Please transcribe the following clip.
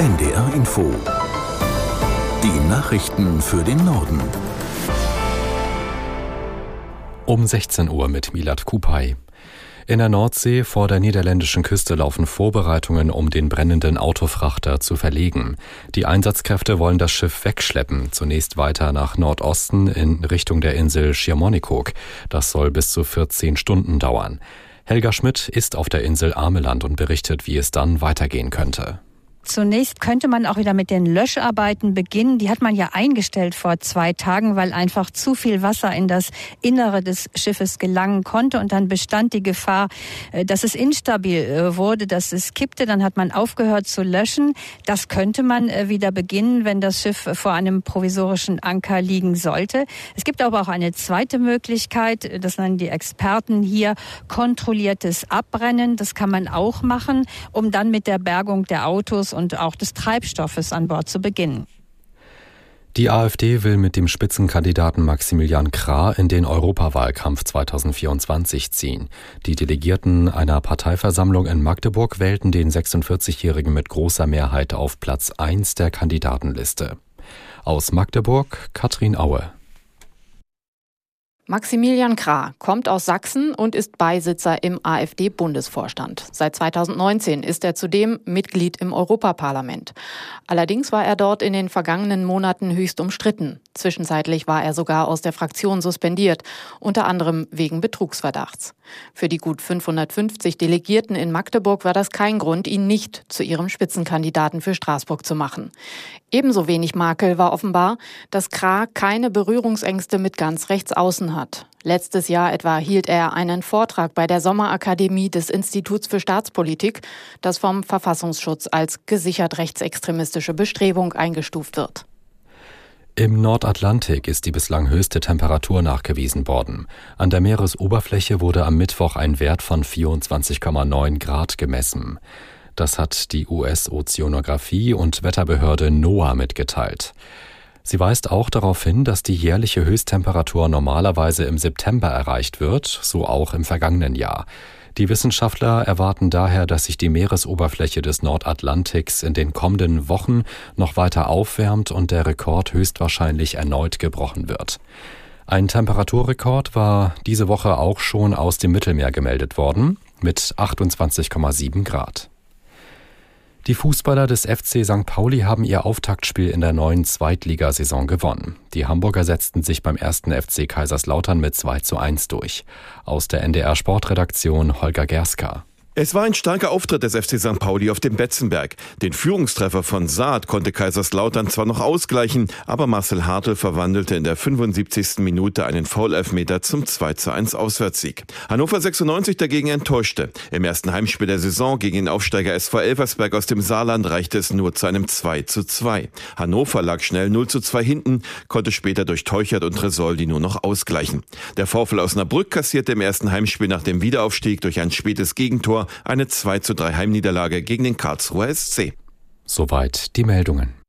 NDR Info. Die Nachrichten für den Norden. Um 16 Uhr mit Milat Kupay. In der Nordsee vor der niederländischen Küste laufen Vorbereitungen, um den brennenden Autofrachter zu verlegen. Die Einsatzkräfte wollen das Schiff wegschleppen, zunächst weiter nach Nordosten in Richtung der Insel Schiermonnikoog. Das soll bis zu 14 Stunden dauern. Helga Schmidt ist auf der Insel Ameland und berichtet, wie es dann weitergehen könnte. Zunächst könnte man auch wieder mit den Löscharbeiten beginnen. Die hat man ja eingestellt vor zwei Tagen, weil einfach zu viel Wasser in das Innere des Schiffes gelangen konnte. Und dann bestand die Gefahr, äh, dass es instabil äh, wurde, dass es kippte. Dann hat man aufgehört zu löschen. Das könnte man äh, wieder beginnen, wenn das Schiff vor einem provisorischen Anker liegen sollte. Es gibt aber auch eine zweite Möglichkeit, das nennen die Experten hier, kontrolliertes Abbrennen. Das kann man auch machen, um dann mit der Bergung der Autos auch des Treibstoffes an Bord zu beginnen. Die AfD will mit dem Spitzenkandidaten Maximilian Krah in den Europawahlkampf 2024 ziehen. Die Delegierten einer Parteiversammlung in Magdeburg wählten den 46-Jährigen mit großer Mehrheit auf Platz 1 der Kandidatenliste. Aus Magdeburg Katrin Aue. Maximilian Krah kommt aus Sachsen und ist Beisitzer im AfD-Bundesvorstand. Seit 2019 ist er zudem Mitglied im Europaparlament. Allerdings war er dort in den vergangenen Monaten höchst umstritten. Zwischenzeitlich war er sogar aus der Fraktion suspendiert, unter anderem wegen Betrugsverdachts. Für die gut 550 Delegierten in Magdeburg war das kein Grund, ihn nicht zu ihrem Spitzenkandidaten für Straßburg zu machen. Ebenso wenig Makel war offenbar, dass Krah keine Berührungsängste mit ganz rechts außen hat. Letztes Jahr etwa hielt er einen Vortrag bei der Sommerakademie des Instituts für Staatspolitik, das vom Verfassungsschutz als gesichert rechtsextremistische Bestrebung eingestuft wird. Im Nordatlantik ist die bislang höchste Temperatur nachgewiesen worden. An der Meeresoberfläche wurde am Mittwoch ein Wert von 24,9 Grad gemessen. Das hat die US-Ozeanographie und Wetterbehörde NOAA mitgeteilt. Sie weist auch darauf hin, dass die jährliche Höchsttemperatur normalerweise im September erreicht wird, so auch im vergangenen Jahr. Die Wissenschaftler erwarten daher, dass sich die Meeresoberfläche des Nordatlantiks in den kommenden Wochen noch weiter aufwärmt und der Rekord höchstwahrscheinlich erneut gebrochen wird. Ein Temperaturrekord war diese Woche auch schon aus dem Mittelmeer gemeldet worden mit 28,7 Grad. Die Fußballer des FC St. Pauli haben ihr Auftaktspiel in der neuen Zweitligasaison gewonnen. Die Hamburger setzten sich beim ersten FC Kaiserslautern mit 2 zu 1 durch. Aus der NDR Sportredaktion Holger Gerska. Es war ein starker Auftritt des FC St. Pauli auf dem Betzenberg. Den Führungstreffer von Saad konnte Kaiserslautern zwar noch ausgleichen, aber Marcel Hartl verwandelte in der 75. Minute einen Foul-Elfmeter zum 2 zu 1 Auswärtssieg. Hannover 96 dagegen enttäuschte. Im ersten Heimspiel der Saison gegen den Aufsteiger SV Elversberg aus dem Saarland reichte es nur zu einem 2 zu 2. Hannover lag schnell 0 zu 2 hinten, konnte später durch Teuchert und Tresoldi nur noch ausgleichen. Der VfL Osnabrück kassierte im ersten Heimspiel nach dem Wiederaufstieg durch ein spätes Gegentor eine 2 zu 3 Heimniederlage gegen den Karlsruher SC. Soweit die Meldungen.